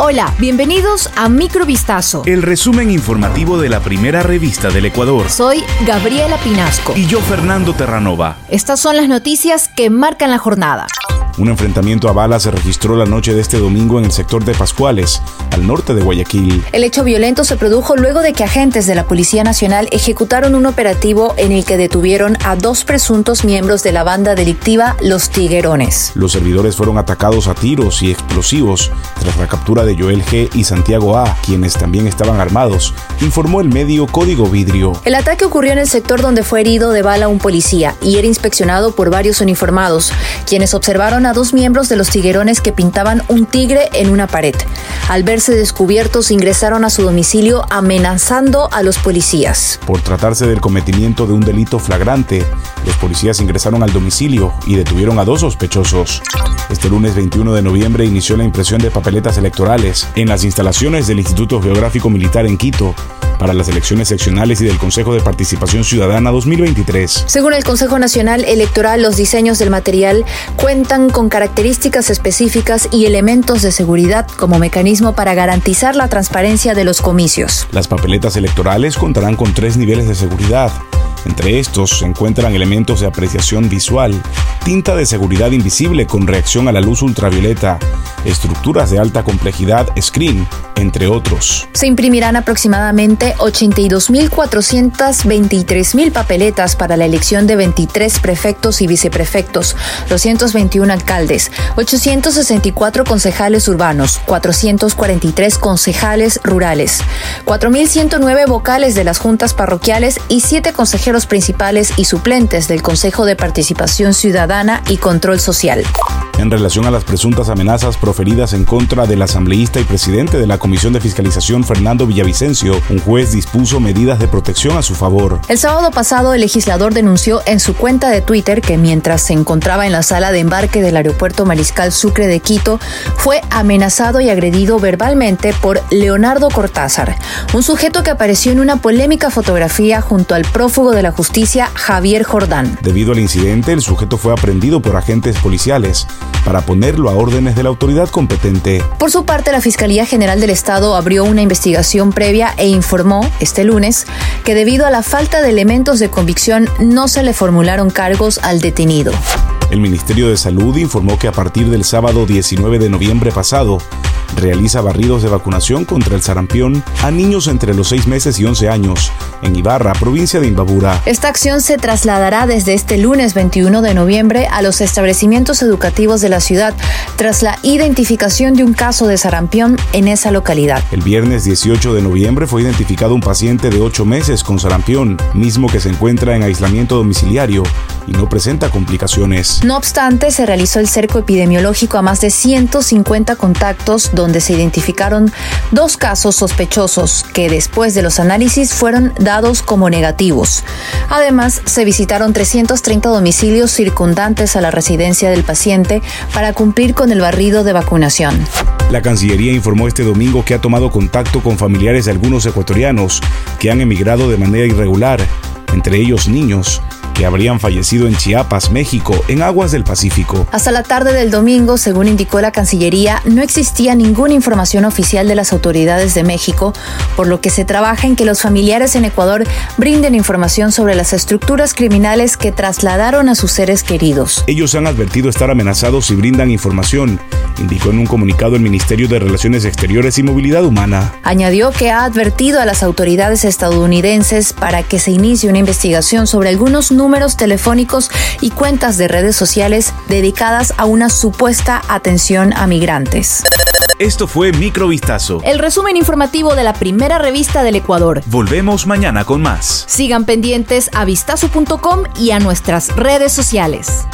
Hola, bienvenidos a Microvistazo. El resumen informativo de la primera revista del Ecuador. Soy Gabriela Pinasco. Y yo, Fernando Terranova. Estas son las noticias que marcan la jornada. Un enfrentamiento a balas se registró la noche de este domingo en el sector de Pascuales, al norte de Guayaquil. El hecho violento se produjo luego de que agentes de la Policía Nacional ejecutaron un operativo en el que detuvieron a dos presuntos miembros de la banda delictiva Los Tiguerones. Los servidores fueron atacados a tiros y explosivos tras la captura de Joel G. y Santiago A., quienes también estaban armados, informó el medio Código Vidrio. El ataque ocurrió en el sector donde fue herido de bala un policía y era inspeccionado por varios uniformados, quienes observaron a dos miembros de los tiguerones que pintaban un tigre en una pared. Al verse descubiertos, ingresaron a su domicilio amenazando a los policías. Por tratarse del cometimiento de un delito flagrante, los policías ingresaron al domicilio y detuvieron a dos sospechosos. Este lunes 21 de noviembre inició la impresión de papeletas electorales en las instalaciones del Instituto Geográfico Militar en Quito para las elecciones seccionales y del Consejo de Participación Ciudadana 2023. Según el Consejo Nacional Electoral, los diseños del material cuentan con características específicas y elementos de seguridad como mecanismo para garantizar la transparencia de los comicios. Las papeletas electorales contarán con tres niveles de seguridad. Entre estos se encuentran elementos de apreciación visual, tinta de seguridad invisible con reacción a la luz ultravioleta, estructuras de alta complejidad, screen, entre otros. Se imprimirán aproximadamente 82.423.000 papeletas para la elección de 23 prefectos y viceprefectos, 221 alcaldes, 864 concejales urbanos, 443 concejales rurales, 4.109 vocales de las juntas parroquiales y 7 consejeros principales y suplentes del Consejo de Participación Ciudadana y Control Social. En relación a las presuntas amenazas proferidas en contra del asambleísta y presidente de la Comisión de Fiscalización Fernando Villavicencio, un juez dispuso medidas de protección a su favor. El sábado pasado, el legislador denunció en su cuenta de Twitter que mientras se encontraba en la sala de embarque del aeropuerto Mariscal Sucre de Quito, fue amenazado y agredido verbalmente por Leonardo Cortázar, un sujeto que apareció en una polémica fotografía junto al prófugo de la justicia Javier Jordán. Debido al incidente, el sujeto fue aprendido por agentes policiales para ponerlo a órdenes de la autoridad competente. Por su parte, la Fiscalía General del Estado abrió una investigación previa e informó este lunes que debido a la falta de elementos de convicción no se le formularon cargos al detenido. El Ministerio de Salud informó que a partir del sábado 19 de noviembre pasado, realiza barridos de vacunación contra el sarampión a niños entre los 6 meses y 11 años en Ibarra, provincia de Imbabura. Esta acción se trasladará desde este lunes 21 de noviembre a los establecimientos educativos de la ciudad tras la identificación de un caso de sarampión en esa localidad. El viernes 18 de noviembre fue identificado un paciente de 8 meses con sarampión, mismo que se encuentra en aislamiento domiciliario y no presenta complicaciones. No obstante, se realizó el cerco epidemiológico a más de 150 contactos donde se identificaron dos casos sospechosos que después de los análisis fueron dados como negativos. Además, se visitaron 330 domicilios circundantes a la residencia del paciente para cumplir con el barrido de vacunación. La Cancillería informó este domingo que ha tomado contacto con familiares de algunos ecuatorianos que han emigrado de manera irregular, entre ellos niños, que habrían fallecido en Chiapas, México, en aguas del Pacífico. Hasta la tarde del domingo, según indicó la Cancillería, no existía ninguna información oficial de las autoridades de México, por lo que se trabaja en que los familiares en Ecuador brinden información sobre las estructuras criminales que trasladaron a sus seres queridos. Ellos han advertido estar amenazados y brindan información, indicó en un comunicado el Ministerio de Relaciones Exteriores y Movilidad Humana. Añadió que ha advertido a las autoridades estadounidenses para que se inicie una investigación sobre algunos números números telefónicos y cuentas de redes sociales dedicadas a una supuesta atención a migrantes. Esto fue Microvistazo. El resumen informativo de la primera revista del Ecuador. Volvemos mañana con más. Sigan pendientes a vistazo.com y a nuestras redes sociales.